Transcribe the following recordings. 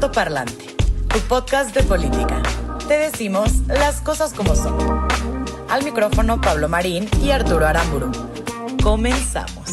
Alto Parlante, tu podcast de política. Te decimos las cosas como son. Al micrófono Pablo Marín y Arturo Aramburu. Comenzamos.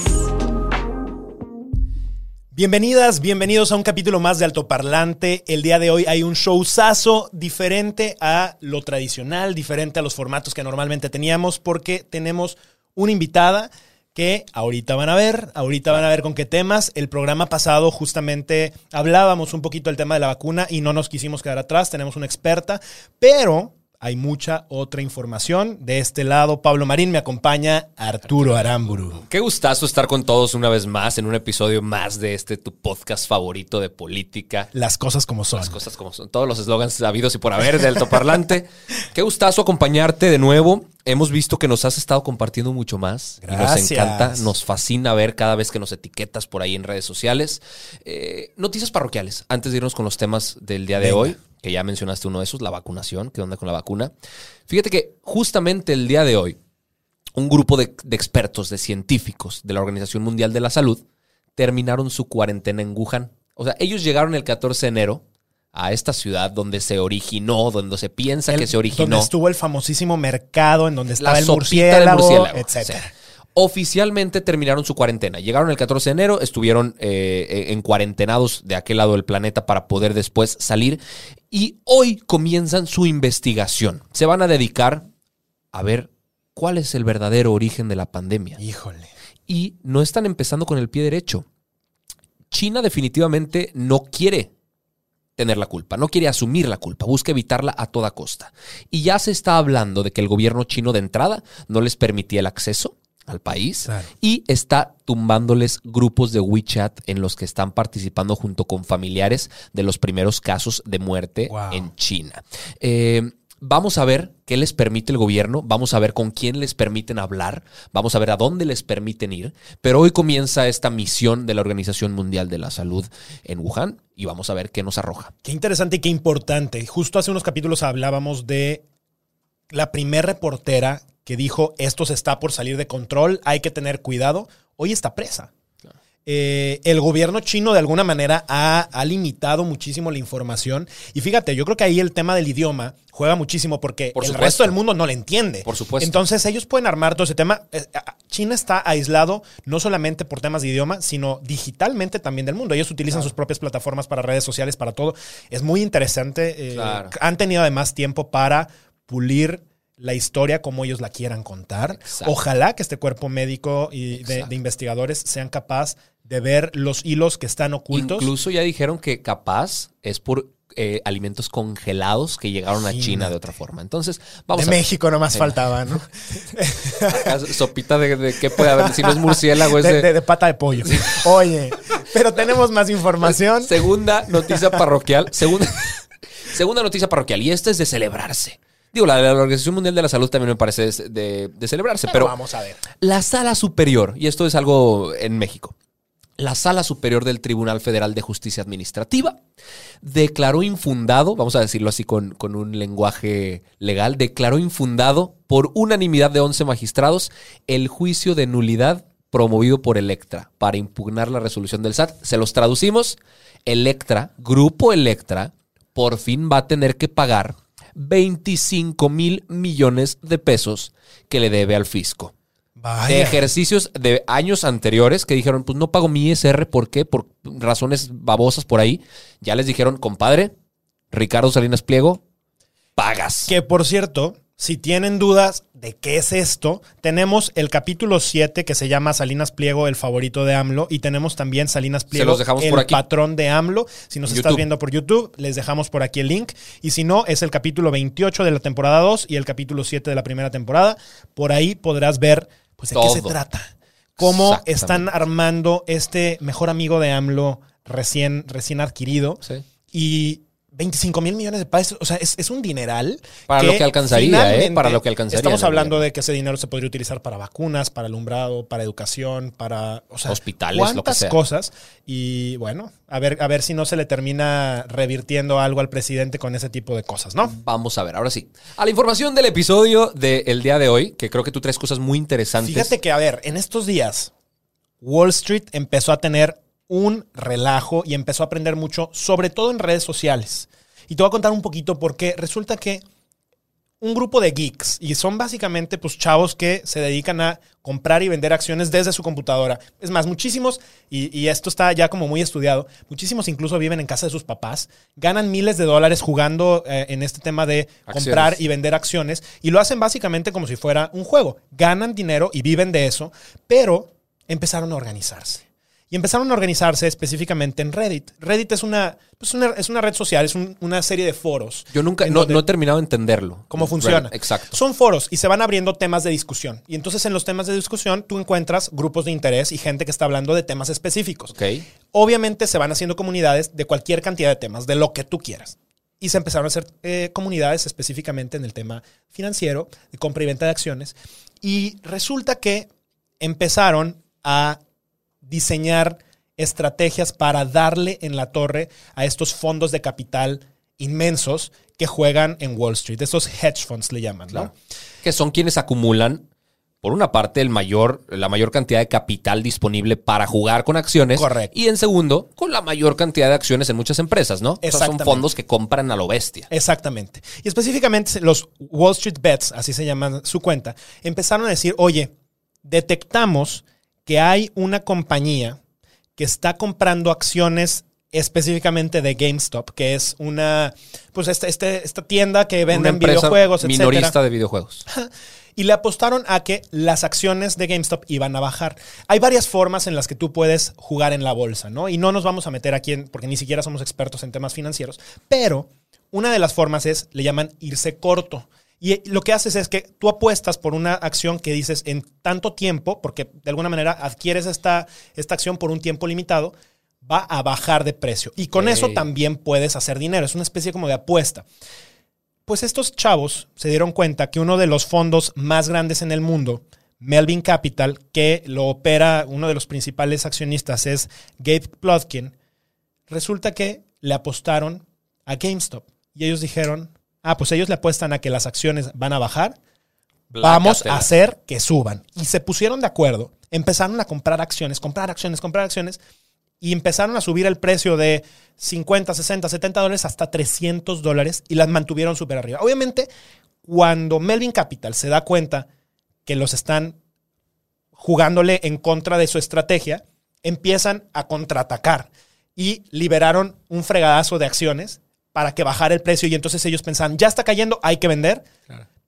Bienvenidas, bienvenidos a un capítulo más de Alto Parlante. El día de hoy hay un showzazo diferente a lo tradicional, diferente a los formatos que normalmente teníamos, porque tenemos una invitada que ahorita van a ver, ahorita van a ver con qué temas. El programa pasado justamente hablábamos un poquito del tema de la vacuna y no nos quisimos quedar atrás, tenemos una experta, pero hay mucha otra información. De este lado, Pablo Marín me acompaña Arturo Aramburu. Qué gustazo estar con todos una vez más en un episodio más de este tu podcast favorito de política. Las cosas como son. Las cosas como son. Todos los eslogans sabidos y por haber de altoparlante. Qué gustazo acompañarte de nuevo. Hemos visto que nos has estado compartiendo mucho más. Y nos Gracias. encanta, nos fascina ver cada vez que nos etiquetas por ahí en redes sociales. Eh, noticias parroquiales, antes de irnos con los temas del día de Venga. hoy, que ya mencionaste uno de esos, la vacunación. ¿Qué onda con la vacuna? Fíjate que justamente el día de hoy, un grupo de, de expertos, de científicos de la Organización Mundial de la Salud, terminaron su cuarentena en Wuhan. O sea, ellos llegaron el 14 de enero a esta ciudad donde se originó, donde se piensa El- que se originó. Donde estuvo el famosísimo mercado, en donde estaba la el murciélago, murciélago, sí. Oficialmente terminaron su cuarentena. Llegaron el 14 de enero, estuvieron eh, en cuarentenados de aquel lado del planeta para poder después salir. Y hoy comienzan su investigación. Se van a dedicar a ver cuál es el verdadero origen de la pandemia. Híjole. Y no están empezando con el pie derecho. China definitivamente no quiere tener la culpa, no quiere asumir la culpa, busca evitarla a toda costa. Y ya se está hablando de que el gobierno chino de entrada no les permitía el acceso al país Claro. y está tumbándoles grupos de WeChat en los que están participando junto con familiares de los primeros casos de muerte Wow. en China. Eh, vamos a ver qué les permite el gobierno, vamos a ver con quién les permiten hablar, vamos a ver a dónde les permiten ir, pero hoy comienza esta misión de la Organización Mundial de la Salud en Wuhan y vamos a ver qué nos arroja. Qué interesante y qué importante. Justo hace unos capítulos hablábamos de la primer reportera que dijo esto se está por salir de control, hay que tener cuidado. Hoy está presa. Eh, el gobierno chino de alguna manera ha, ha limitado muchísimo la información. Y fíjate, yo creo que ahí el tema del idioma juega muchísimo porque Por el resto del mundo no le entiende. Por supuesto. Entonces ellos pueden armar todo ese tema. Eh, China está aislado no solamente por temas de idioma, sino digitalmente también del mundo. Ellos utilizan sus propias plataformas para redes sociales, para todo. Es muy interesante. eh, Claro. Han tenido además tiempo para pulir la historia como ellos la quieran contar. Exacto. Ojalá que este cuerpo médico y de, investigadores sean capaz de ver los hilos que están ocultos. Incluso ya dijeron que capaz es por eh, alimentos congelados que llegaron a China de otra forma. Entonces, vamos de a. México nomás Sí. faltaba, ¿no? Sopita de, de qué puede haber, si no es murciélago, es de- de pata de pollo. Oye, pero tenemos más información. Segunda noticia parroquial. Segunda, segunda noticia parroquial. Y esta es de celebrarse. Digo, la de la Organización Mundial de la Salud también me parece de, celebrarse, Pero pero vamos a ver. la sala superior, y esto es algo en México, la sala superior del Tribunal Federal de Justicia Administrativa declaró infundado, vamos a decirlo así con, con un lenguaje legal, declaró infundado por unanimidad de 11 magistrados el juicio de nulidad promovido por Electra para impugnar la resolución del SAT. Se los traducimos, Electra, Grupo Electra, por fin va a tener que pagar 25 mil millones de pesos que le debe al fisco de ejercicios de años anteriores que dijeron, pues no pago mi ISR, ¿por qué? Por razones babosas por ahí. Ya les dijeron, compadre, Ricardo Salinas Pliego, pagas. Que por cierto, si tienen dudas de qué es esto, tenemos el capítulo 7 que se llama Salinas Pliego, el favorito de AMLO, y tenemos también Salinas Pliego, los dejamos el por aquí. patrón de AMLO. Si nos estás viendo por YouTube, les dejamos por aquí el link. Y si no, es el capítulo 28 de la temporada 2 y el capítulo 7 de la primera temporada. Por ahí podrás ver, pues, de qué se trata. cómo están armando este mejor amigo de AMLO recién, recién adquirido. Sí. Y 25 mil millones de pesos, o sea, es, es un dineral. Para lo que alcanzaría, ¿eh? Para lo que alcanzaría Estamos hablando de que ese dinero se podría utilizar para vacunas, para alumbrado, para educación, para o sea, Hospitales, lo que sea. cosas. Y bueno, a ver, a ver si no se le termina revirtiendo algo al presidente con ese tipo de cosas, ¿no? Vamos a ver, ahora sí. A la información del episodio del día de hoy, que creo que tú traes cosas muy interesantes. Fíjate que, a ver, en estos días, Wall Street empezó a tener un relajo y empezó a aprender mucho, sobre todo en redes sociales. Y te voy a contar un poquito porque resulta que un grupo de geeks, y son básicamente pues chavos que se dedican a comprar y vender acciones desde su computadora. Es más, muchísimos, y, y esto está ya como muy estudiado, muchísimos incluso viven en casa de sus papás, ganan miles de dólares jugando eh, en este tema de comprar y vender acciones, y lo hacen básicamente como si fuera un juego. Ganan dinero y viven de eso, pero empezaron a organizarse. Y empezaron a organizarse específicamente en Reddit. Reddit es una, pues una- es una red social, es un- una serie de foros. Yo nunca, no, no he terminado de entenderlo. cómo funciona. Exacto. Son foros y se van abriendo temas de discusión. Y entonces en los temas de discusión tú encuentras grupos de interés y gente que está hablando de temas específicos. Ok. Obviamente se van haciendo comunidades de cualquier cantidad de temas, de lo que tú quieras. Y se empezaron a hacer eh, comunidades específicamente en el tema financiero, de compra y venta de acciones. Y resulta que empezaron a diseñar estrategias para darle en la torre a estos fondos de capital inmensos que juegan en Wall Street. Estos hedge funds le llaman, ¿no? Claro. Que son quienes acumulan, por una parte, el mayor, la mayor cantidad de capital disponible para jugar con acciones. Correcto. Y en segundo, con la mayor cantidad de acciones en muchas empresas, ¿no? O sea, son Exactamente. fondos que compran a lo bestia. Exactamente. Y específicamente los Wall Street Bets, así se llama su cuenta, empezaron a decir, oye, detectamos que hay una compañía que está comprando acciones específicamente de GameStop, que es una, pues este, este- esta tienda que vende videojuegos, etcétera. minorista de videojuegos. y le apostaron a que las acciones de GameStop iban a bajar. Hay varias formas en las que tú puedes jugar en la bolsa, ¿no? Y no nos vamos a meter aquí en, porque ni siquiera somos expertos en temas financieros, pero una de las formas es, le llaman irse corto. Y eh, lo que haces es que tú apuestas por una acción que dices en tanto tiempo, porque de alguna manera adquieres esta, esta acción por un tiempo limitado, va a bajar de precio. Y con eso también puedes hacer dinero. Es una especie como de apuesta. Pues estos chavos se dieron cuenta que uno de los fondos más grandes en el mundo, Melvin Capital, que lo opera uno de los principales accionistas es Gabe Plotkin, resulta que le apostaron a GameStop. Y ellos dijeron, ah, pues ellos le apuestan a que las acciones van a bajar, vamos a hacer que suban. Y se pusieron de acuerdo, empezaron a comprar acciones, comprar acciones, comprar acciones, y empezaron a subir el precio de 50, 60, 70 dólares hasta 300 dólares y las mantuvieron súper arriba. Obviamente, cuando Melvin Capital se da cuenta que los están jugándole en contra de su estrategia, empiezan a contraatacar y liberaron un fregadazo de acciones para que bajara el precio y entonces ellos pensaban, ya está cayendo, hay que vender.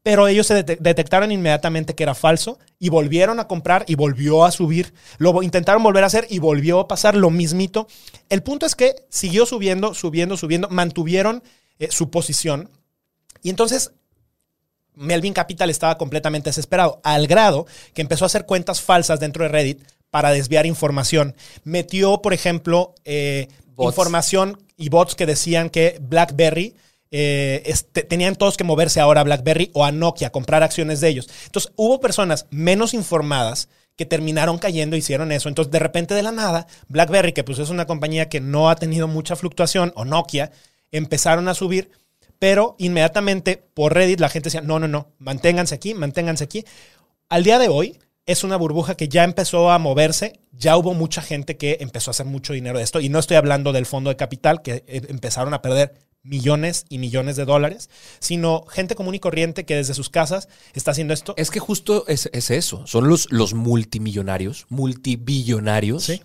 Pero ellos se dete- detectaron inmediatamente que era falso y volvieron a comprar y volvió a subir. Lo intentaron volver a hacer y volvió a pasar lo mismito. El punto es que siguió subiendo, subiendo, subiendo, mantuvieron eh, su posición. Y entonces Melvin Capital estaba completamente desesperado, al grado que empezó a hacer cuentas falsas dentro de Reddit para desviar información. Metió, por ejemplo, eh, Información y bots que decían que BlackBerry eh, tenían todos que moverse ahora a BlackBerry o a Nokia, comprar acciones de ellos. Entonces, hubo personas menos informadas que terminaron cayendo e hicieron eso. Entonces, de repente, de la nada, BlackBerry, que pues es una compañía que no ha tenido mucha fluctuación, o Nokia, empezaron a subir, pero inmediatamente por Reddit la gente decía, no, no, no, manténganse aquí, manténganse aquí. Al día de hoy es una burbuja que ya empezó a moverse, ya hubo mucha gente que empezó a hacer mucho dinero de esto, y no estoy hablando del fondo de capital, que eh, empezaron a perder millones y millones de dólares, sino gente común y corriente que desde sus casas está haciendo esto. Es que justo es, es eso. Son los, los multimillonarios, multibillonarios Sí.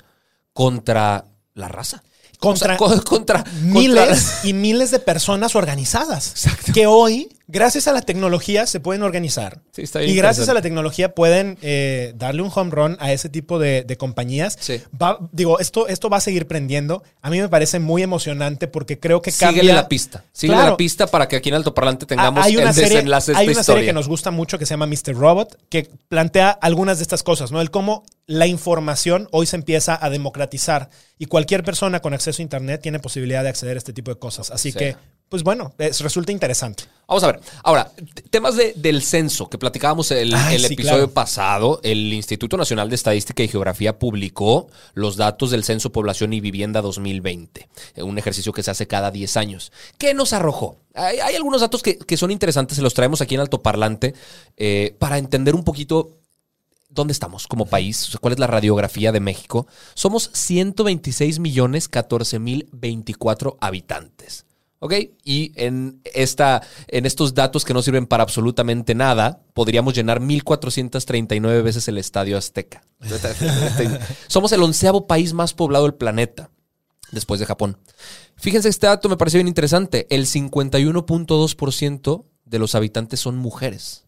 contra la raza. Contra- O sea, co- contra, miles contra- y miles de personas organizadas que hoy gracias a la tecnología se pueden organizar. Sí, está bien y gracias a la tecnología pueden eh, darle un home run a ese tipo de, de compañías. Sí. Va- digo, esto, esto va a seguir prendiendo. A mí me parece muy emocionante porque creo que cambia... Síguele la pista. Síguele Claro. la pista para que aquí en Altoparlante tengamos Ah, hay una el serie, desenlace de hay esta una historia. serie que nos gusta mucho que se llama Mr. Robot, que plantea algunas de estas cosas, ¿no? El cómo la información hoy se empieza a democratizar y cualquier persona con acceso a Internet tiene posibilidad de acceder a este tipo de cosas. Así Sí. que, pues bueno, es- resulta interesante. Vamos a ver. Ahora, temas de- del censo que platicábamos el, Ay, el sí, episodio claro. pasado. El Instituto Nacional de Estadística y Geografía publicó los datos del Censo Población y Vivienda 2020, eh, un ejercicio que se hace cada 10 años. ¿Qué nos arrojó? Hay, hay algunos datos que, que son interesantes, se los traemos aquí en Altoparlante eh, para entender un poquito dónde estamos como país, o sea, cuál es la radiografía de México. Somos 126 millones 14 mil 24 habitantes. ¿Ok? Y en, esta, en estos datos que no sirven para absolutamente nada, podríamos llenar 1.439 veces el Estadio Azteca. Somos el onceavo país más poblado del planeta, después de Japón. Fíjense, este dato me pareció bien interesante. El 51.2% de los habitantes son mujeres.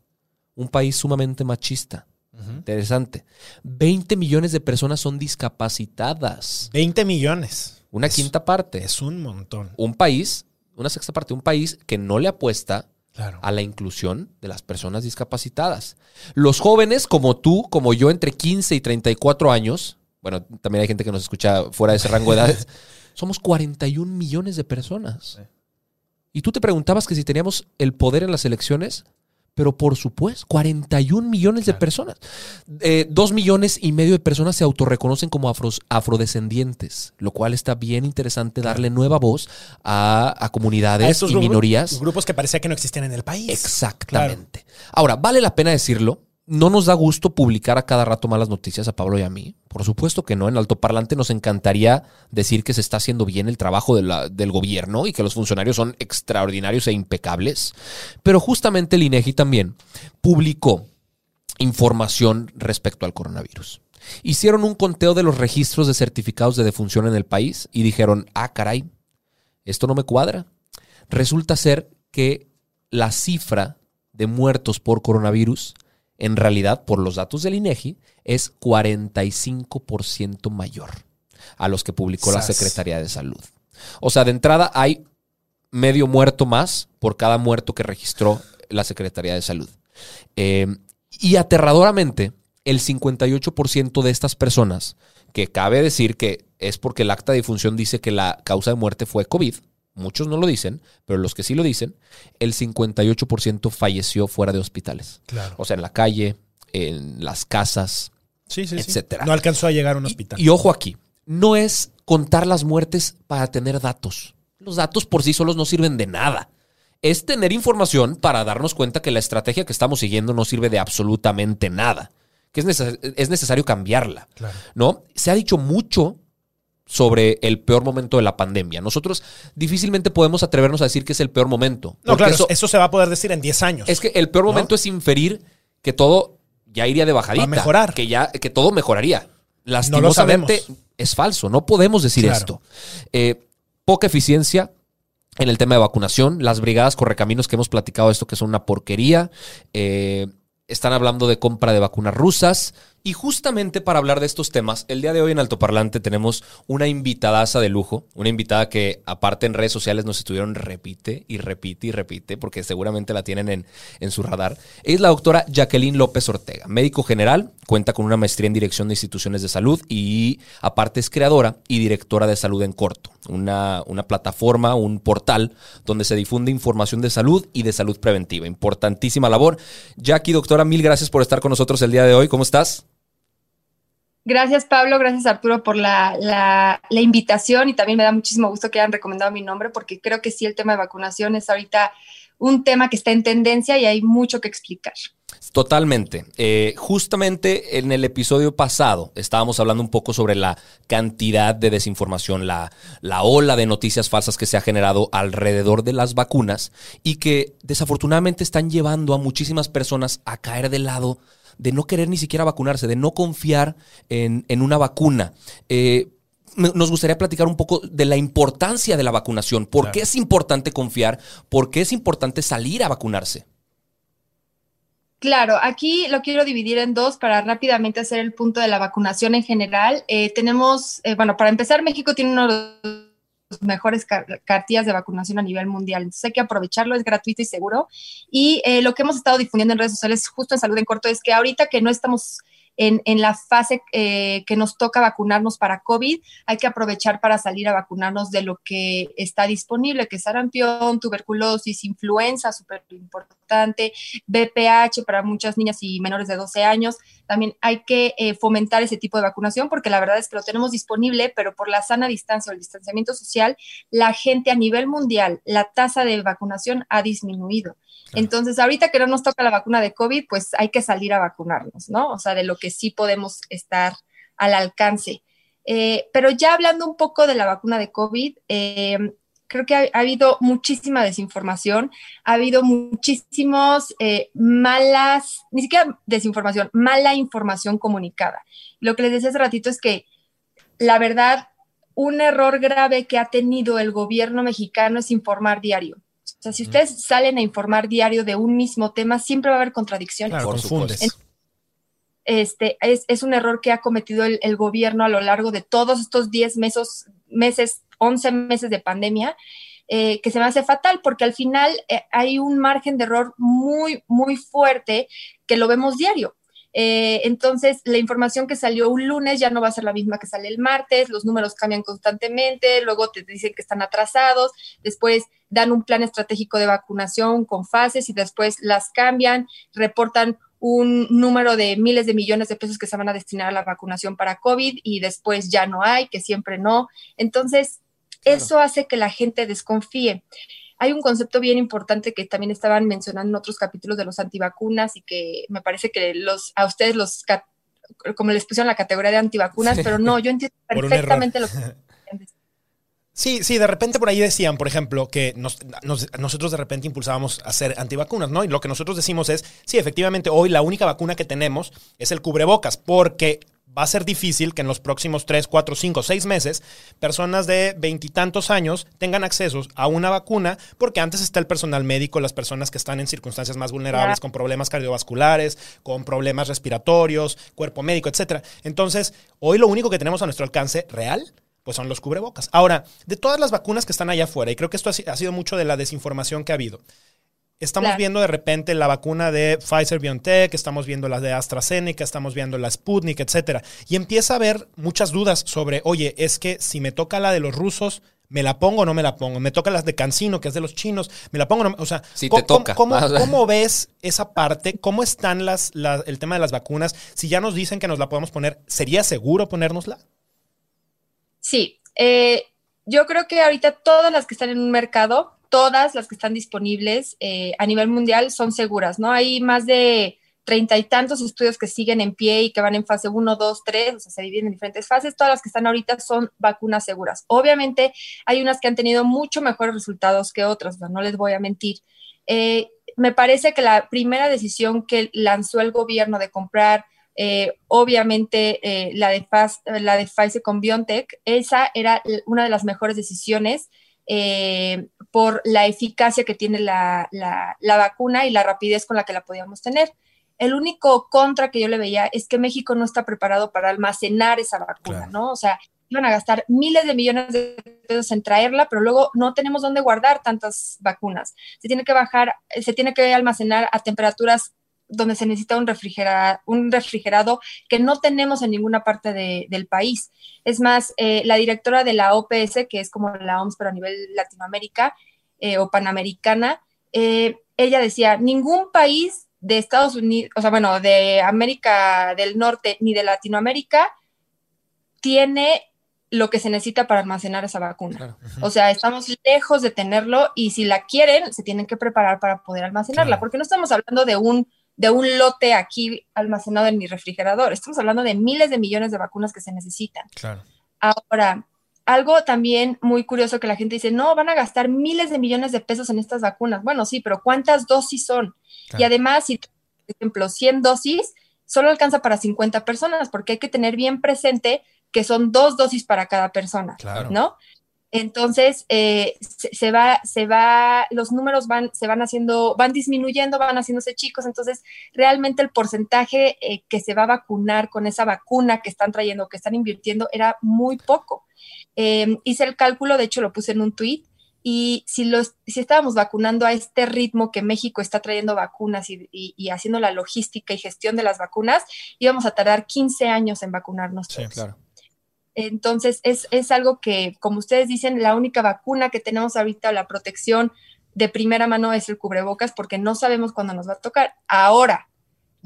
Un país sumamente machista. Interesante. 20 millones de personas son discapacitadas. 20 millones. Una Es- quinta parte. Es un montón. un país, una sexta parte, un país que no le apuesta Claro. a la inclusión de las personas discapacitadas. Los jóvenes como tú, como yo, entre 15 y 34 años, bueno, también hay gente que nos escucha fuera de ese rango de edades, somos 41 millones de personas. Y tú te preguntabas que si teníamos el poder en las elecciones, pero por supuesto, 41 millones de personas. Eh, dos millones y medio de personas se autorreconocen como afros- afrodescendientes, lo cual está bien interesante darle nueva voz a, a comunidades A estos y minorías. Grupos que parecía que no existían en el país. Exactamente. Ahora, vale la pena decirlo. No nos da gusto publicar a cada rato malas noticias a Pablo y a mí. Por supuesto que no. En altoparlante nos encantaría decir que se está haciendo bien el trabajo del gobierno y que los funcionarios son extraordinarios e impecables. Pero justamente el INEGI también publicó información respecto al coronavirus. Hicieron un conteo de los registros de certificados de defunción en el país y dijeron, ah, caray, esto no me cuadra. Resulta ser que la cifra de muertos por coronavirus, en realidad, por los datos del INEGI, es 45% mayor a los que publicó la. Secretaría de Salud. O sea, de entrada hay medio muerto más por cada muerto que registró la Secretaría de Salud. Eh, y aterradoramente, el 58% de estas personas, que cabe decir que es porque el acta de difunción dice que la causa de muerte fue COVID, muchos no lo dicen, pero los que sí lo dicen, el 58% falleció fuera de hospitales. Claro. O sea, en la calle, en las casas, Sí, sí, sí. etcétera. No alcanzó a llegar a un y- hospital. Y, ojo aquí, no es contar las muertes para tener datos. Los datos por sí solos no sirven de nada. Es tener información para darnos cuenta que la estrategia que estamos siguiendo no sirve de absolutamente nada. Que es, neces- es necesario cambiarla. Claro. ¿No? Se ha dicho mucho sobre el peor momento de la pandemia. Nosotros difícilmente podemos atrevernos a decir que es el peor momento. No, claro, eso- eso, se va a poder decir en 10 años. es que el peor ¿No? momento es inferir que todo ya iría de bajadita. Va a mejorar. Que ya, que todo mejoraría. Lastimosamente es falso. No podemos decir Claro. esto. Eh, poca eficiencia en el tema de vacunación. Las brigadas correcaminos que hemos platicado esto que son una porquería. Eh, están hablando de compra de vacunas rusas. Y justamente para hablar de estos temas, el día de hoy en Altoparlante tenemos una invitadaza de lujo, una invitada que aparte en redes sociales nos estuvieron repite y repite y repite, porque seguramente la tienen en, en su radar. Es la doctora Jacqueline López Ortega, médico general, cuenta con una maestría en dirección de instituciones de salud y aparte es creadora y directora de salud en corto, una, una plataforma, un portal donde se difunde información de salud y de salud preventiva. Importantísima labor. Jackie, doctora, mil gracias por estar con nosotros el día de hoy. ¿Cómo estás? Gracias Pablo, gracias Arturo por la, la, invitación y también me da muchísimo gusto que hayan recomendado mi nombre porque creo que sí el tema de vacunación es ahorita un tema que está en tendencia y hay mucho que explicar. Totalmente. Eh, justamente en el episodio pasado estábamos hablando un poco sobre la cantidad de desinformación, la, la ola de noticias falsas que se ha generado alrededor de las vacunas y que desafortunadamente están llevando a muchísimas personas a caer del lado de no querer ni siquiera vacunarse, de no confiar en, en una vacuna. Eh, nos gustaría platicar un poco de la importancia de la vacunación. ¿Por qué es importante confiar? ¿Por qué es importante salir a vacunarse? Claro, aquí lo quiero dividir en dos para rápidamente hacer el punto de la vacunación en general. Eh, tenemos, eh, bueno, para empezar, México tiene uno de mejores cartillas de vacunación a nivel mundial. Entonces hay que aprovecharlo, es gratuito y seguro. Y eh, lo que hemos estado difundiendo en redes sociales, justo en Salud en Corto, es que ahorita que no estamos en, la fase eh, que nos toca vacunarnos para COVID, hay que aprovechar para salir a vacunarnos de lo que está disponible, que es sarampión, tuberculosis, influenza, súper importante, BPH para muchas niñas y menores de 12 años. También hay que eh, fomentar ese tipo de vacunación porque la verdad es que lo tenemos disponible, pero por la sana distancia o el distanciamiento social, la gente a nivel mundial, la tasa de vacunación ha disminuido. Entonces, ahorita que no nos toca la vacuna de COVID, pues hay que salir a vacunarnos, ¿no? O sea, de lo que sí podemos estar al alcance. Eh, pero ya hablando un poco de la vacuna de COVID, eh, creo que ha, habido muchísima desinformación, ha habido muchísimos eh, malas, ni siquiera desinformación, mala información comunicada. Lo que les decía hace ratito es que la verdad, un error grave que ha tenido el gobierno mexicano es informar diario. O sea, si ustedes salen a informar diario de un mismo tema, siempre va a haber contradicciones. Claro, confundes. Este, es, un error que ha cometido el, gobierno a lo largo de todos estos 10 meses, meses 11 meses de pandemia, eh, que se me hace fatal porque al final eh, hay un margen de error muy, muy fuerte que lo vemos diario. Eh, entonces, la información que salió un lunes ya no va a ser la misma que sale el martes, los números cambian constantemente, luego te dicen que están atrasados, después dan un plan estratégico de vacunación con fases y después las cambian, reportan un número de miles de millones de pesos que se van a destinar a la vacunación para COVID y después ya no hay, que siempre no. Entonces, eso hace que la gente desconfíe hay un concepto bien importante que también estaban mencionando en otros capítulos de los antivacunas y que me parece que los a ustedes los como les pusieron la categoría de antivacunas, pero no, yo entiendo perfectamente lo que Sí, sí, de repente por ahí decían, por ejemplo, que nosotros de repente impulsábamos a hacer antivacunas, ¿no? Y lo que nosotros decimos es, sí, efectivamente, hoy la única vacuna que tenemos es el cubrebocas, porque va a ser difícil que en los próximos 3, 4, 5, 6 meses personas de veintitantos años tengan acceso a una vacuna, porque antes está el personal médico, las personas que están en circunstancias más vulnerables, con problemas cardiovasculares, con problemas respiratorios, cuerpo médico, etc. Entonces, hoy lo único que tenemos a nuestro alcance real pues son los cubrebocas. Ahora, de todas las vacunas que están allá afuera, y creo que esto ha sido mucho de la desinformación que ha habido, Estamos viendo de repente la vacuna de Pfizer BioNTech, estamos viendo las de AstraZeneca, estamos viendo la Sputnik, etcétera. Y empieza a haber muchas dudas sobre, oye, es que si me toca la de los rusos, ¿me la pongo o no me la pongo? Me toca las de Cancino, que es de los chinos, ¿me la pongo o no? O sea, si ¿cómo, te toca. ¿cómo, ves esa parte? ¿Cómo están las, el tema de las vacunas? Si ya nos dicen que nos la podemos poner, ¿sería seguro ponérnosla? Sí. Eh, yo creo que ahorita todas las que están en un mercado todas las que están disponibles eh, a nivel mundial son seguras, ¿no? Hay más de treinta y tantos estudios que siguen en pie y que van en fase 1, 2, 3, o sea, se dividen en diferentes fases. Todas las que están ahorita son vacunas seguras. Obviamente hay unas que han tenido mucho mejores resultados que otras, no les voy a mentir. Eh, me parece que la primera decisión que lanzó el gobierno de comprar, eh, obviamente la, de la de Pfizer con BioNTech, esa era una de las mejores decisiones eh, por la eficacia que tiene la, vacuna y la rapidez con la que la podíamos tener. El único contra que yo le veía es que México no está preparado para almacenar esa vacuna, ¿no? O sea, iban a gastar miles de millones de pesos en traerla, pero luego no tenemos dónde guardar tantas vacunas. Se tiene que bajar, se tiene que almacenar a temperaturas donde se necesita un, un refrigerado que no tenemos en ninguna parte del país. Es más, eh, la directora de la OPS, que es como la OMS pero a nivel Latinoamérica eh, o Panamericana, eh, ella decía, ningún país de Estados Unidos, o sea, bueno, de América del Norte ni de Latinoamérica tiene lo que se necesita para almacenar esa vacuna. O sea, estamos lejos de tenerlo y si la quieren, se tienen que preparar para poder almacenarla, porque no estamos hablando de un de un lote aquí almacenado en mi refrigerador. Estamos hablando de miles de millones de vacunas que se necesitan. Claro. Ahora, algo también muy curioso que la gente dice, no, van a gastar miles de millones de pesos en estas vacunas. Bueno, sí, pero ¿cuántas dosis son? Y además, si, por ejemplo, 100 dosis, solo alcanza para 50 personas, porque hay que tener bien presente que son dos dosis para cada persona, ¿no? Entonces, eh, se, va, se va, los números van, se van haciendo, van disminuyendo, van haciéndose chicos. Entonces, realmente el porcentaje eh, que se va a vacunar con esa vacuna que están trayendo, que están invirtiendo, era muy poco. Em, hice el cálculo, de hecho lo puse en un tweet, y si, los, si estábamos vacunando a este ritmo que México está trayendo vacunas y, y, haciendo la logística y gestión de las vacunas, íbamos a tardar 15 años en vacunarnos. Sí, claro. Entonces, es, algo que, como ustedes dicen, la única vacuna que tenemos ahorita, la protección de primera mano es el cubrebocas, porque no sabemos cuándo nos va a tocar. Ahora,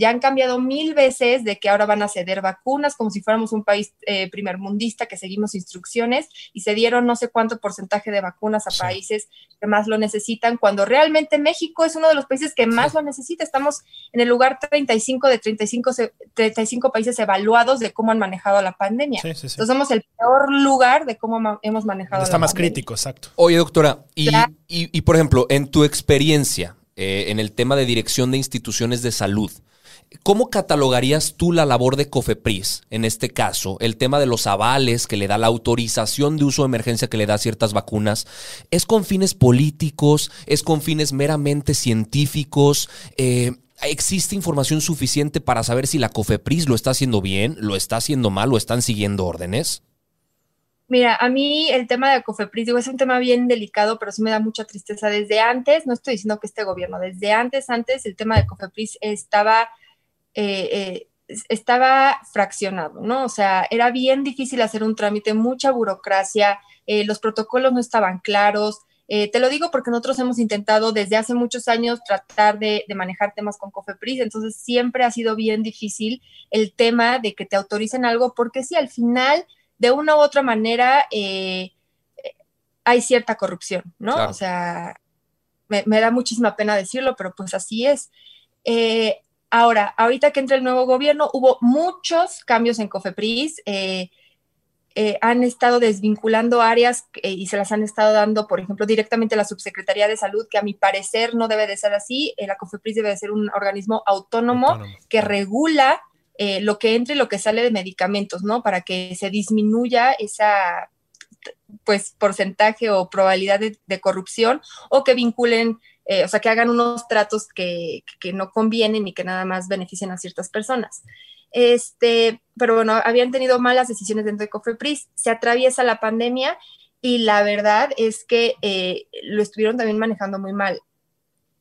ya han cambiado mil veces de que ahora van a ceder vacunas como si fuéramos un país eh, primermundista que seguimos instrucciones y se dieron no sé cuánto porcentaje de vacunas a países que más lo necesitan, cuando realmente México es uno de los países que más lo necesita. Estamos en el lugar 35 de 35, 35 países evaluados de cómo han manejado la pandemia. Entonces somos el peor lugar de cómo hemos manejado. Está más crítico, exacto. Oye, doctora, y, y, por ejemplo, en tu experiencia, eh, en el tema de dirección de instituciones de salud, ¿Cómo catalogarías tú la labor de COFEPRIS en este caso? El tema de los avales que le da la autorización de uso de emergencia que le da ciertas vacunas. ¿Es con fines políticos? ¿Es con fines meramente científicos? Eh, ¿Existe información suficiente para saber si la COFEPRIS lo está haciendo bien, lo está haciendo mal o están siguiendo órdenes? Mira, a mí el tema de COFEPRIS, digo, es un tema bien delicado, pero sí me da mucha tristeza. Desde antes, no estoy diciendo que este gobierno, desde antes, antes, el tema de COFEPRIS estaba eh, eh, estaba fraccionado, ¿no? O sea, era bien difícil hacer un trámite, mucha burocracia, eh, los protocolos no estaban claros. te lo digo porque nosotros hemos intentado desde hace muchos años tratar de, manejar temas con COFEPRIS, entonces siempre ha sido bien difícil el tema de que te autoricen algo, porque si al final, de una u otra manera, hay cierta corrupción, ¿no? O sea, me, da muchísima pena decirlo, pero pues así es. Ahora, ahorita que entra el nuevo gobierno, hubo muchos cambios en COFEPRIS. Eh, eh, han estado desvinculando áreas eh, y se las han estado dando, por ejemplo, directamente a la Subsecretaría de Salud, que a mi parecer no debe de ser así. la COFEPRIS debe de ser un organismo autónomo, que regula lo que entra y lo que sale de medicamentos, ¿no? Para que se disminuya esa pues porcentaje o probabilidad de corrupción o que vinculen eh, o sea, que hagan unos tratos que, no convienen y que nada más beneficien a ciertas personas. Este, pero bueno, habían tenido malas decisiones dentro de Cofepris, se atraviesa la pandemia y la verdad es que eh, lo estuvieron también manejando muy mal.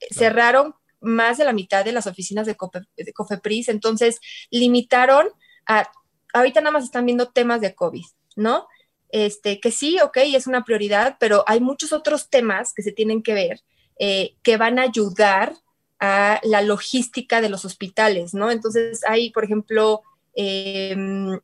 Cerraron más de la mitad de las oficinas de, de, Cofepris, entonces limitaron a, ahorita nada más están viendo temas de COVID, ¿no? Este, que sí, ok, es una prioridad, pero hay muchos otros temas que se tienen que ver eh, que van a ayudar a la logística de los hospitales, ¿no? Entonces hay, por ejemplo, em,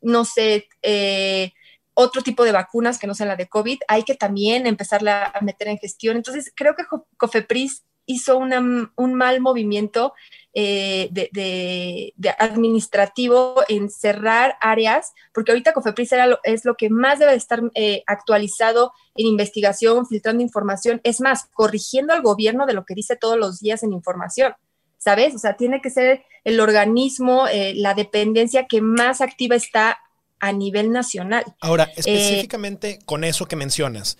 no sé, eh, otro tipo de vacunas que no sean la de COVID, hay que también empezarla a meter en gestión. Entonces, creo que COFEPRIS hizo un mal movimiento eh, de, administrativo en cerrar áreas, porque ahorita COFEPRIS es lo que más debe estar eh, actualizado en investigación, filtrando información, es más, corrigiendo al gobierno de lo que dice todos los días en información. ¿Sabes? O sea, tiene que ser el organismo, eh, la dependencia que más activa está a nivel nacional. Ahora, específicamente con eso que mencionas,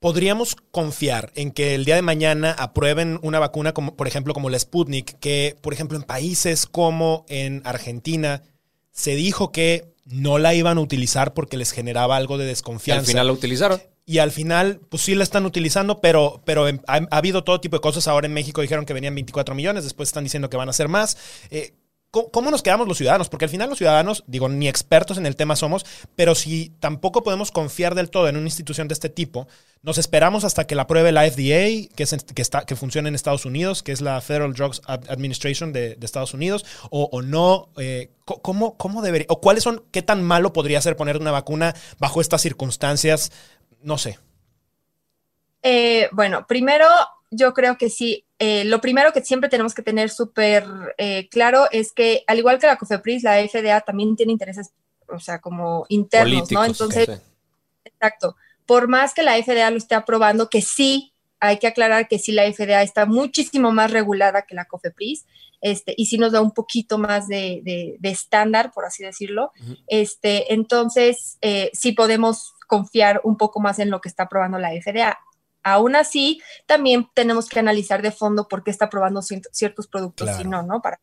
¿Podríamos confiar en que el día de mañana aprueben una vacuna, como, por ejemplo, como la Sputnik, que, por ejemplo, en países como en Argentina se dijo que no la iban a utilizar porque les generaba algo de desconfianza? Al final la utilizaron. Y al final, pues sí la están utilizando, pero, pero ha, habido todo tipo de cosas. Ahora en México dijeron que venían 24 millones, después están diciendo que van a ser más. Eh, ¿Cómo nos quedamos los ciudadanos? Porque al final los ciudadanos, digo, ni expertos en el tema somos, pero si tampoco podemos confiar del todo en una institución de este tipo, nos esperamos hasta que la apruebe la FDA, que, es, que, está, que funciona en Estados Unidos, que es la Federal Drugs Administration de, Estados Unidos, o, no, eh, ¿cómo, ¿cómo debería, o cuáles son, qué tan malo podría ser poner una vacuna bajo estas circunstancias? No sé. Eh, bueno, primero yo creo que sí. Eh, lo primero que siempre tenemos que tener súper eh, claro es que, al igual que la COFEPRIS, la FDA también tiene intereses, o sea, como internos, ¿no? Entonces, exacto. Por más que la FDA lo esté aprobando, que sí, hay que aclarar que sí, la FDA está muchísimo más regulada que la COFEPRIS. este, y sí nos da un poquito más de, estándar, por así decirlo. este, entonces, eh, sí podemos confiar un poco más en lo que está aprobando la FDA. Aún así, también tenemos que analizar de fondo por qué está aprobando ciertos productos y no, ¿no? Para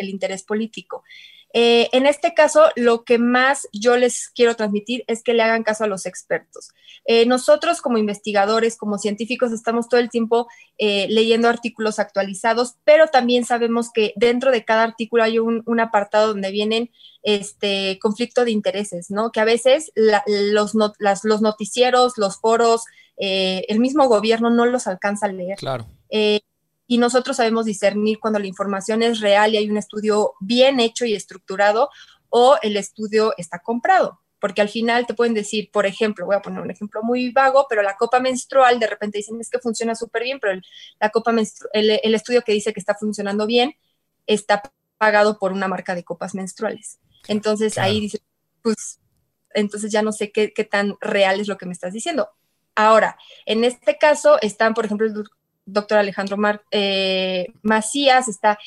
el interés político. Eh, en este caso, lo que más yo les quiero transmitir es que le hagan caso a los expertos. Eh, nosotros como investigadores, como científicos, estamos todo el tiempo eh, leyendo artículos actualizados, pero también sabemos que dentro de cada artículo hay un, apartado donde vienen este conflicto de intereses, ¿no? Que a veces los, los noticieros, los foros, el mismo gobierno no los alcanza a leer. Claro y nosotros sabemos discernir cuando la información es real y hay un estudio bien hecho y estructurado o el estudio está comprado. Porque al final te pueden decir, por ejemplo, voy a poner un ejemplo muy vago, pero la copa menstrual de repente dicen es que funciona súper bien, pero el, la copa el, el estudio que dice que está funcionando bien está pagado por una marca de copas menstruales. Entonces ahí dice, pues, entonces ya no sé qué, qué, tan real es lo que me estás diciendo. Ahora, en este caso están, por ejemplo, doctor Alejandro Mar eh, Macías, está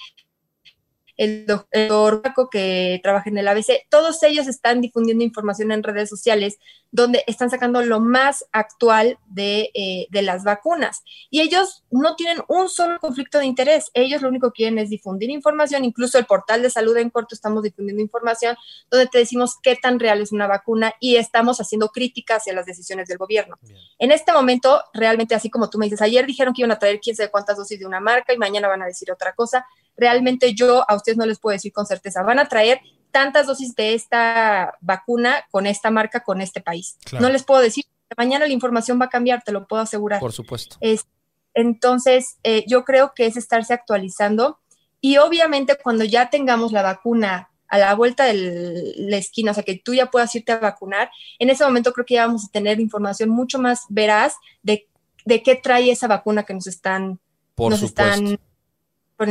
el doctor Paco que trabaja en el ABC, todos ellos están difundiendo información en redes sociales donde están sacando lo más actual de, eh, de, las vacunas. Y ellos no tienen un solo conflicto de interés, ellos lo único que quieren es difundir información, incluso el portal de salud en corto estamos difundiendo información donde te decimos qué tan real es una vacuna y estamos haciendo críticas hacia las decisiones del gobierno. En este momento, realmente así como tú me dices, ayer dijeron que iban a traer quién sabe cuántas dosis de una marca y mañana van a decir otra cosa. Realmente yo a ustedes no les puedo decir con certeza, van a traer tantas dosis de esta vacuna con esta marca, con este país. No les puedo decir, mañana la información va a cambiar, te lo puedo asegurar. Por supuesto. Es, entonces, eh, yo creo que es estarse actualizando y obviamente cuando ya tengamos la vacuna a la vuelta de la esquina, o sea, que tú ya puedas irte a vacunar, en ese momento creo que ya vamos a tener información mucho más veraz de, de qué trae esa vacuna que nos están, Por nos supuesto. están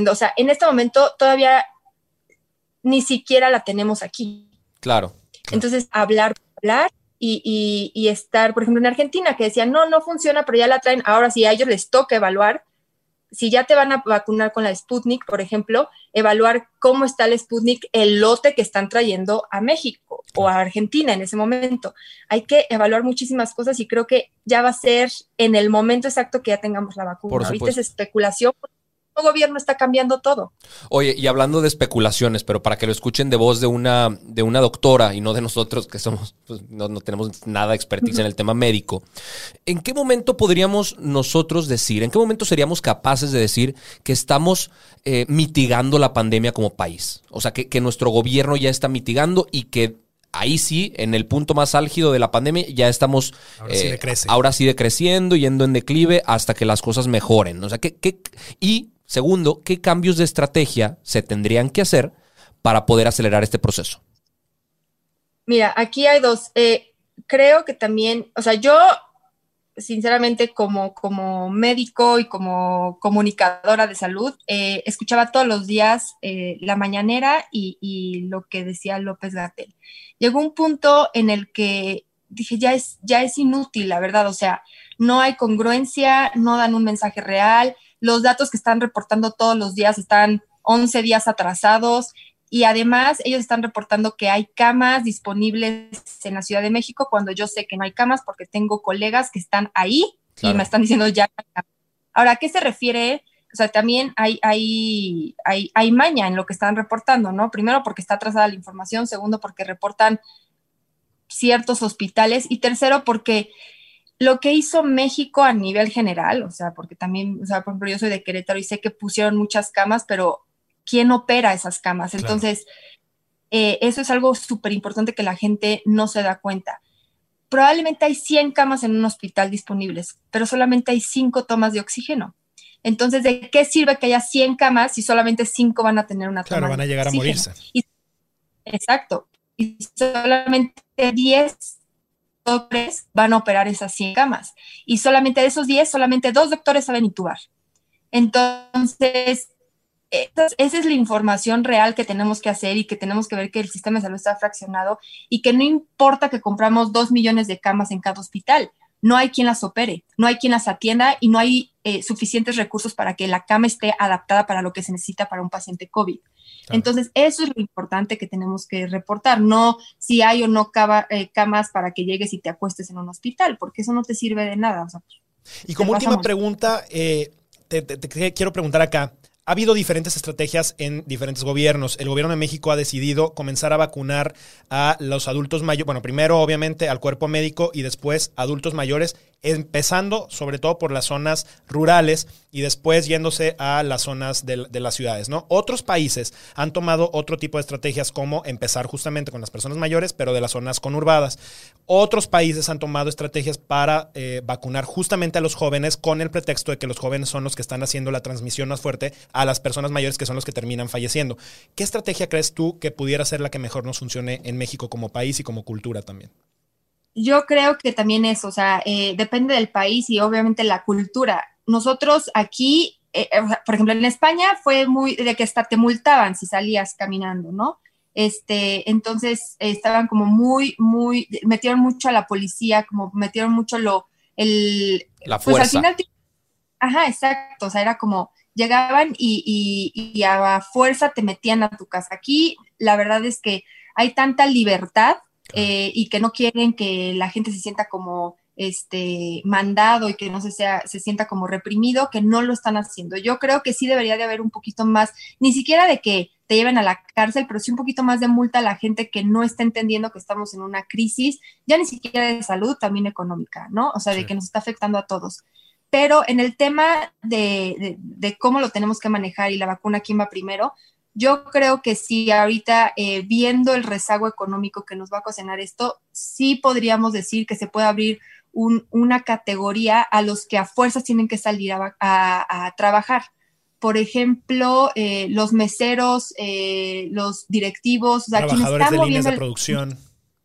o sea, en este momento todavía ni siquiera la tenemos aquí. Claro. Entonces, hablar, hablar y, y, estar, por ejemplo, en Argentina, que decían, no, no funciona, pero ya la traen, ahora sí a ellos les toca evaluar. Si ya te van a vacunar con la Sputnik, por ejemplo, evaluar cómo está el Sputnik, el lote que están trayendo a México o a Argentina en ese momento. Hay que evaluar muchísimas cosas y creo que ya va a ser en el momento exacto que ya tengamos la vacuna. Ahorita es especulación, gobierno está cambiando todo. Oye, y hablando de especulaciones, pero para que lo escuchen de voz de una, de una doctora y no de nosotros que somos, pues, no, tenemos nada de expertise en el tema médico, ¿en qué momento podríamos nosotros decir, en qué momento seríamos capaces de decir que estamos eh, mitigando la pandemia como país? O sea, que, nuestro gobierno ya está mitigando y que ahí sí, en el punto más álgido de la pandemia, ya estamos ahora, sí, eh, ahora sí decreciendo, yendo en declive hasta que las cosas mejoren. O sea, que, que, y Segundo, ¿qué cambios de estrategia se tendrían que hacer para poder acelerar este proceso? Mira, aquí hay dos. Eh, creo que también, o sea, yo sinceramente como, como médico y como comunicadora de salud, eh, escuchaba todos los días eh, la mañanera y, lo que decía López Gatel. Llegó un punto en el que dije, ya es, ya es inútil, la verdad, o sea, no hay congruencia, no dan un mensaje real, los datos que están reportando todos los días están 11 días atrasados y además ellos están reportando que hay camas disponibles en la Ciudad de México cuando yo sé que no hay camas porque tengo colegas que están ahí y me están diciendo ya. Ahora, ¿a qué se refiere? O sea, también hay, hay, hay, hay maña en lo que están reportando, ¿no? Primero porque está atrasada la información, segundo porque reportan ciertos hospitales y tercero porque lo que hizo México a nivel general, o sea, porque también, o sea, por ejemplo, yo soy de Querétaro y sé que pusieron muchas camas, pero ¿quién opera esas camas? Entonces, eh, eso es algo súper importante que la gente no se da cuenta. Probablemente hay 100 camas en un hospital disponibles, pero solamente hay 5 tomas de oxígeno. Entonces, ¿de qué sirve que haya 100 camas si solamente 5 van a tener una toma? Claro, van a llegar a morirse. exacto. Y solamente 10 doctores van a operar esas 100 camas y solamente de esos 10, solamente dos doctores saben intubar. Entonces, esa es la información real que tenemos que hacer y que tenemos que ver que el sistema de salud está fraccionado y que no importa que compramos dos millones de camas en cada hospital. no hay quien las opere, no hay quien las atienda y no hay eh, suficientes recursos para que la cama esté adaptada para lo que se necesita para un paciente COVID. Entonces, eso es lo importante que tenemos que reportar, no si hay o no eh, camas para que llegues y te acuestes en un hospital, porque eso no te sirve de nada. y como última pregunta, eh, te quiero preguntar acá, ha habido diferentes estrategias en diferentes gobiernos. El gobierno de México ha decidido comenzar a vacunar a los adultos mayores, bueno, primero obviamente al cuerpo médico y después adultos mayores empezando sobre todo por las zonas rurales y después yéndose a las zonas de, las ciudades, ¿no? Otros países han tomado otro tipo de estrategias como empezar justamente con las personas mayores, pero de las zonas conurbadas. Otros países han tomado estrategias para eh, vacunar justamente a los jóvenes con el pretexto de que los jóvenes son los que están haciendo la transmisión más fuerte a las personas mayores que son los que terminan falleciendo. ¿Qué estrategia crees tú que pudiera ser la que mejor nos funcione en México como país y como cultura también? Yo creo que también es, o sea, eh, depende del país y obviamente la cultura. Nosotros aquí, eh, eh, por ejemplo, en España fue muy de que hasta te multaban si salías caminando, ¿no? Este, entonces estaban como muy, muy, metieron mucho a la policía, como metieron mucho lo, el... La fuerza. Pues al final, ajá, exacto, o sea, era como, llegaban y, y, y a fuerza te metían a tu casa. Aquí la verdad es que hay tanta libertad eh, y que no quieren que la gente se sienta como este mandado y que no se sea se sienta como reprimido que no lo están haciendo. Yo creo que sí debería de haber un poquito más, ni siquiera de que te lleven a la cárcel, pero sí un poquito más de multa a la gente que no está entendiendo que estamos en una crisis, ya ni siquiera de salud, también económica, ¿no? O sea, de que nos está afectando a todos. Pero en el tema de, de cómo lo tenemos que manejar y la vacuna, ¿quién va primero? Yo creo que sí, ahorita eh, viendo el rezago económico que nos va a ocasionar esto, sí podríamos decir que se puede abrir una categoría a los que a fuerzas tienen que salir a, trabajar. Por ejemplo, eh, los meseros, eh, los directivos, o sea, Trabajadores de líneas de producción,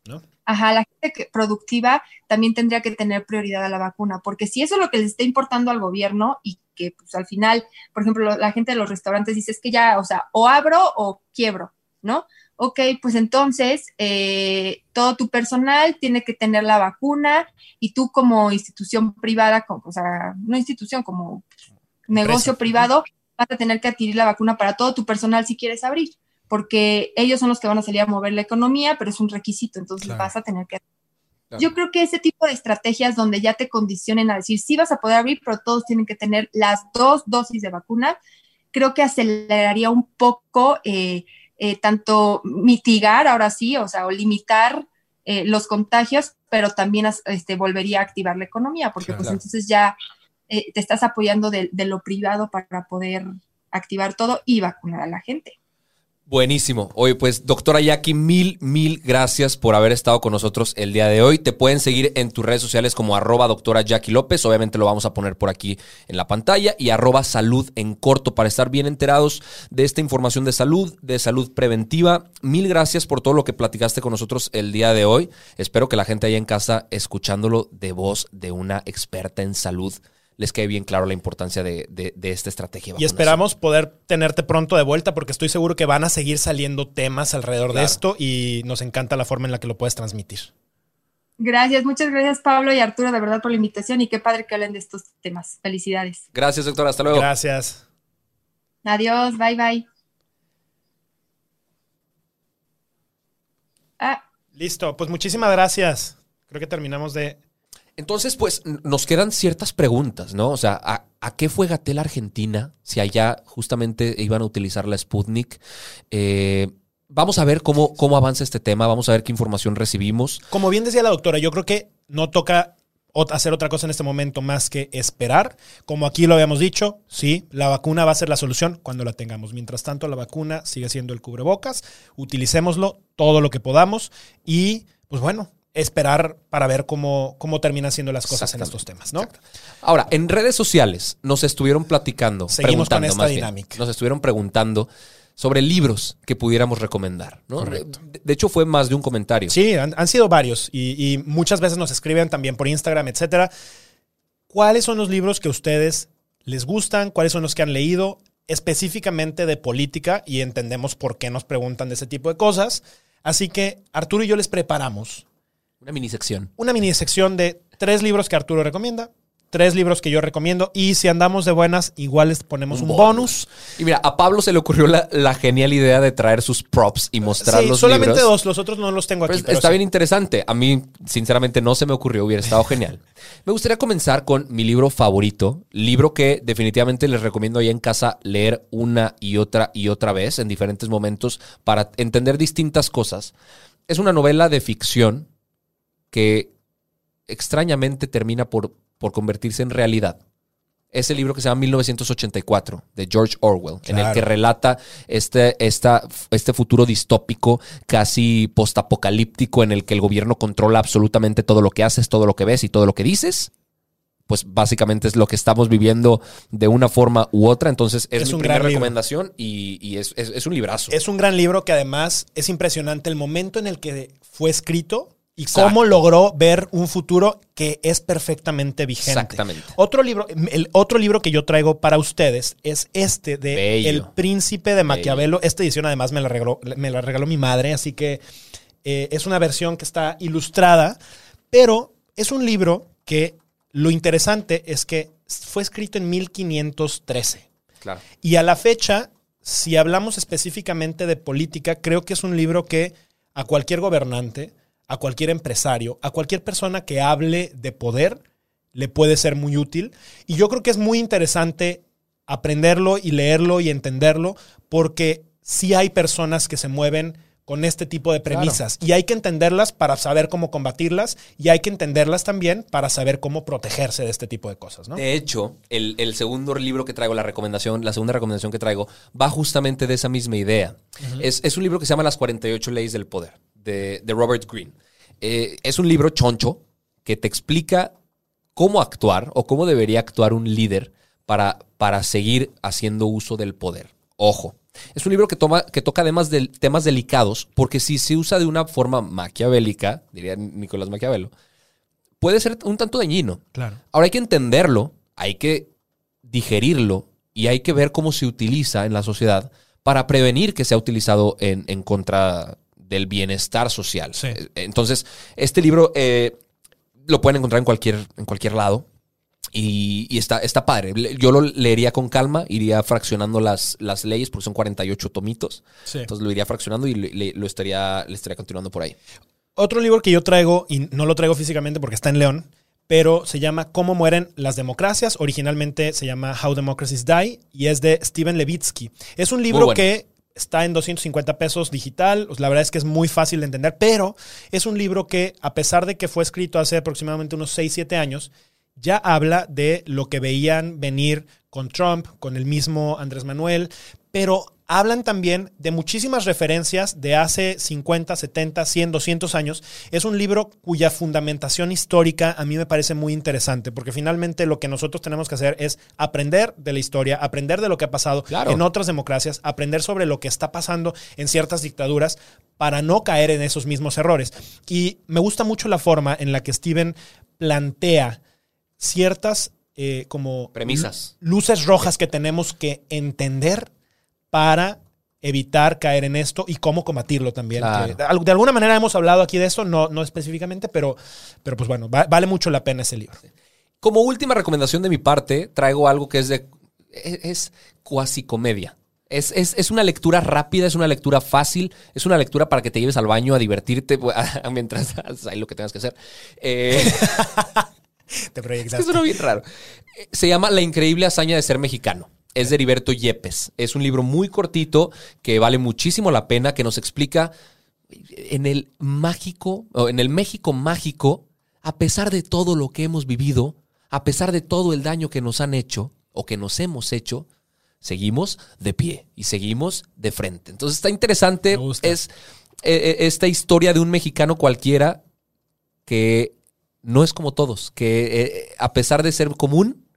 ¿no? Ajá, la gente productiva también tendría que tener prioridad a la vacuna, porque si eso es lo que les está importando al gobierno y que pues al final, por ejemplo, la gente de los restaurantes dice es que ya, o sea, o abro o quiebro, ¿no? Ok, pues entonces eh, todo tu personal tiene que tener la vacuna y tú como institución privada, como, o sea, no institución, como negocio privado, vas a tener que adquirir la vacuna para todo tu personal si quieres abrir, porque ellos son los que van a salir a mover la economía, pero es un requisito, entonces vas a tener que yo creo que ese tipo de estrategias donde ya te condicionen a decir, sí vas a poder abrir, pero todos tienen que tener las dos dosis de vacuna, creo que aceleraría un poco eh, eh, tanto mitigar, ahora sí, o sea, o limitar eh, los contagios, pero también este, volvería a activar la economía, porque pues entonces ya te estás apoyando de lo privado para poder activar todo y vacunar a la gente. Buenísimo. Oye, pues doctora Jackie, mil, mil gracias por haber estado con nosotros el día de hoy. Te pueden seguir en tus redes sociales como arroba doctora Jackie López, obviamente lo vamos a poner por aquí en la pantalla, y arroba salud en corto para estar bien enterados de esta información de salud, de salud preventiva. Mil gracias por todo lo que platicaste con nosotros el día de hoy. Espero que la gente allá en casa escuchándolo de voz de una experta en salud les quede bien claro la importancia de, esta estrategia. Y esperamos poder tenerte pronto de vuelta porque estoy seguro que van a seguir saliendo temas alrededor de esto y nos encanta la forma en la que lo puedes transmitir. Gracias, muchas gracias Pablo y Arturo de verdad por la invitación y qué padre que hablen de estos temas. Felicidades. Gracias, doctora. Hasta luego. Gracias. Adiós, bye bye. Ah. Listo, pues muchísimas gracias. Creo que terminamos de entonces, pues nos quedan ciertas preguntas, ¿no? O sea, ¿a, qué fue Gatel Argentina? Si allá justamente iban a utilizar la Sputnik. Eh, vamos a ver cómo, cómo avanza este tema, vamos a ver qué información recibimos. Como bien decía la doctora, yo creo que no toca hacer otra cosa en este momento más que esperar. Como aquí lo habíamos dicho, sí, la vacuna va a ser la solución cuando la tengamos. Mientras tanto, la vacuna sigue siendo el cubrebocas. Utilicémoslo todo lo que podamos y, pues bueno, esperar para ver cómo, cómo terminan siendo las cosas en estos temas, ¿no? Ahora, en redes sociales nos estuvieron platicando, Seguimos con esta dinámica. nos estuvieron preguntando sobre libros que pudiéramos recomendar, ¿no? De, hecho, fue más de un comentario. Sí, han, sido varios y, y, muchas veces nos escriben también por Instagram, etcétera. ¿Cuáles son los libros que a ustedes les gustan? ¿Cuáles son los que han leído? Específicamente de política y entendemos por qué nos preguntan de ese tipo de cosas. Así que Arturo y yo les preparamos una mini sección. Una mini sección de tres libros que Arturo recomienda, tres libros que yo recomiendo y si andamos de buenas, igual les ponemos un, Un bonus. Y mira, a Pablo se le ocurrió la, la genial idea de traer sus props y mostrar Sí, los solamente libros. dos, los otros no los tengo aquí. Pero está sí. bien interesante. A mí, sinceramente, no se me ocurrió, hubiera estado genial. Me gustaría comenzar con mi libro favorito, libro que definitivamente les recomiendo ahí en casa leer una y otra y otra vez en diferentes momentos para entender distintas cosas. Es una novela de ficción que extrañamente termina por, por convertirse en realidad. Es el libro que se llama 1984 de George Orwell, en el que relata este, esta- este futuro distópico, casi postapocalíptico, en el que el gobierno controla absolutamente todo lo que haces, todo lo que ves y todo lo que dices. Pues básicamente es lo que estamos viviendo de una forma u otra. Entonces es, Es mi un primera gran recomendación y, y es, es- es un librazo. Es un gran libro que además es impresionante el momento en el que fue escrito y Exacto. cómo logró ver un futuro que es perfectamente vigente. Exactamente. Otro libro, el otro libro que yo traigo para ustedes es este de Bello. El Príncipe de Maquiavelo. Esta edición además me la regaló, me la regaló mi madre, así que eh, es una versión que está ilustrada, pero es un libro que lo interesante es que fue escrito en 1513. Claro. Y a la fecha, si hablamos específicamente de política, creo que es un libro que a cualquier gobernante, a cualquier empresario, a cualquier persona que hable de poder, le puede ser muy útil. Y yo creo que es muy interesante aprenderlo y leerlo y entenderlo, porque sí hay personas que se mueven con este tipo de premisas y hay que entenderlas para saber cómo combatirlas y hay que entenderlas también para saber cómo protegerse de este tipo de cosas, ¿no? De hecho, el, el segundo libro que traigo, la recomendación, la segunda recomendación que traigo, va justamente de esa misma idea. es, es un libro que se llama Las 48 Leyes del Poder, de, de Robert Greene. Eh, es un libro choncho que te explica cómo actuar o cómo debería actuar un líder para, para seguir haciendo uso del poder. Ojo. Es un libro que, toma, que toca además de temas delicados, porque si se usa de una forma maquiavélica, diría Nicolás Maquiavelo, puede ser un tanto dañino. Claro. Ahora hay que entenderlo, hay que digerirlo y hay que ver cómo se utiliza en la sociedad para prevenir que sea utilizado en, en contra del bienestar social. Sí. Eh, Entonces, este libro eh, lo pueden encontrar en cualquier, en cualquier lado. Y, y está, está padre. Yo lo leería con calma, iría fraccionando las, las leyes, porque son 48 tomitos. Sí. Entonces lo iría fraccionando y le, le- lo estaría, le estaría continuando por ahí. Otro libro que yo traigo, y no lo traigo físicamente porque está en León, pero se llama Cómo mueren las democracias. Originalmente se llama How Democracies Die y es de Steven Levitsky. Es un libro bueno. que está en 250 pesos digital. Pues, La verdad es que es muy fácil de entender, pero es un libro que, a pesar de que fue escrito hace aproximadamente unos 6, 7 años, ya habla de lo que veían venir con Trump, con el mismo Andrés Manuel, pero hablan también de muchísimas referencias de hace 50, 70, 100, 200 años. Es un libro cuya fundamentación histórica a mí me parece muy interesante, porque finalmente lo que nosotros tenemos que hacer es aprender de la historia, aprender de lo que ha pasado Claro. en otras democracias, aprender sobre lo que está pasando en ciertas dictaduras para no caer en esos mismos errores. Y me gusta mucho la forma en la que Steven plantea ciertas eh, como Premisas. luces rojas que tenemos que entender para evitar caer en esto y cómo combatirlo también. Claro. Que de, al- de alguna manera hemos hablado aquí de eso, no, no específicamente, pero, pero pues bueno, va- vale mucho la pena ese libro. Como última recomendación de mi parte, traigo algo que es de. Es, es cuasi comedia. Es, es- es una lectura rápida, es una lectura fácil, es una lectura para que te lleves al baño a divertirte mientras ahí lo que tengas que hacer. Eh, Te es proyectaste. que suena bien raro. Eh, Se llama La increíble hazaña de ser mexicano. Es de Heriberto Yepes. Es un libro muy cortito que vale muchísimo la pena, que nos explica en el mágico, o en el México mágico, a pesar de todo lo que hemos vivido, a pesar de todo el daño que nos han hecho o que nos hemos hecho, seguimos de pie y seguimos de frente. Entonces está interesante. Es eh, eh, esta historia de un mexicano cualquiera que no es como todos, que eh, a pesar de ser común,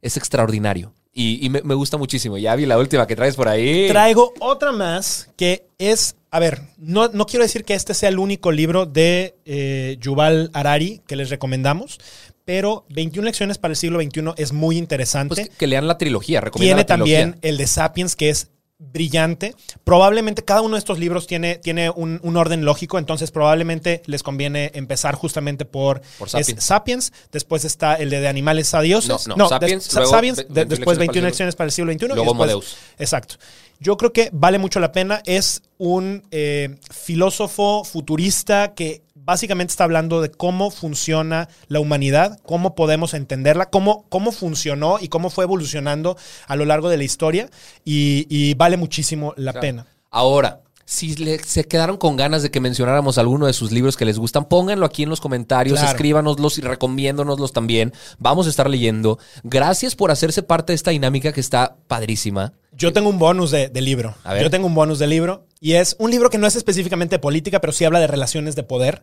es extraordinario. Y, y me, me gusta muchísimo. Ya vi la última que traes por ahí. Traigo otra más que es, a ver, no, no quiero decir que este sea el único libro de eh, Yuval Harari que les recomendamos, pero 21 lecciones para el siglo XXI es muy interesante. Pues que, que lean la trilogía. Recomienda Tiene la trilogía. también el de Sapiens, que es brillante. Probablemente cada uno de estos libros tiene, tiene un, un orden lógico, entonces probablemente les conviene empezar justamente por, Por es Sapiens. Después está el de, de Animales a Dioses. No, no, Sapiens, Sa- luego Sapiens, ve- de- 21 después 21 lecciones para el siglo XXI. y Luego después- Modeus. Exacto. Yo creo que vale mucho la pena. Es un eh, filósofo futurista que básicamente está hablando de cómo funciona la humanidad, cómo podemos entenderla, cómo, cómo funcionó y cómo fue evolucionando a lo largo de la historia. Y, y vale muchísimo la Claro. pena. Ahora, si le- se quedaron con ganas de que mencionáramos alguno de sus libros que les gustan, pónganlo aquí en los comentarios, Claro. escríbanoslos y recomiéndonoslos también. Vamos a estar leyendo. Gracias por hacerse parte de esta dinámica que está padrísima. Yo tengo un bonus de, de libro. A ver. Yo tengo un bonus de libro. Y es un libro que no es específicamente de política, pero sí habla de relaciones de poder.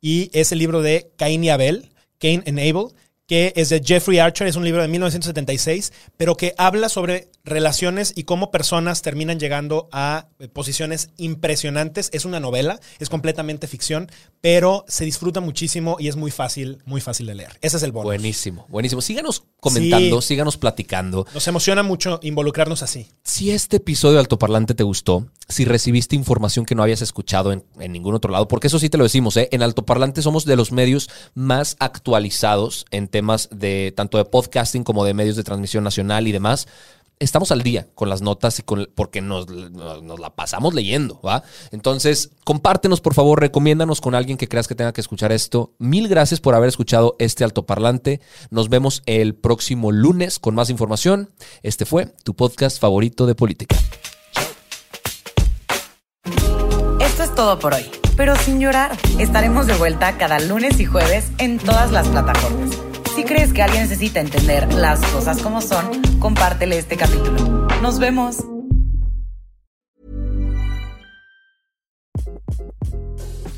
Y es el libro de Cain y Abel, Cain and Abel, que es de Jeffrey Archer. Es un libro de 1976, pero que habla sobre relaciones y cómo personas terminan llegando a eh, posiciones impresionantes. Es una novela, es completamente ficción, pero se disfruta muchísimo y es muy fácil, muy fácil de leer. Ese es el bonus. Buenísimo, buenísimo. Síganos comentando, Sí. síganos platicando. Nos emociona mucho involucrarnos así. Si este episodio de Altoparlante te gustó, si recibiste información que no habías escuchado en, ningún otro lado, porque eso sí te lo decimos, ¿eh? en Altoparlante somos de los medios más actualizados en temas de tanto de podcasting como de medios de transmisión nacional y demás. Estamos al día con las notas y con porque nos- nos la pasamos leyendo, ¿va? Entonces, compártenos, por favor, recomiéndanos con alguien que creas que tenga que escuchar esto. Mil gracias por haber escuchado este altoparlante. Nos vemos el próximo lunes con más información. Este fue tu podcast favorito de política. Todo por hoy, pero sin llorar. Estaremos de vuelta cada lunes y jueves en todas las plataformas. Si crees que alguien necesita entender las cosas como son, compártele este capítulo. Nos vemos.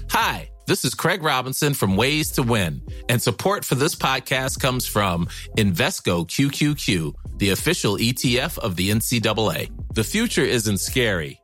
Hi, this is Craig Robinson from Ways to Win, and support for this podcast comes from Invesco QQQ, the official ETF of the NCAA. The future isn't scary.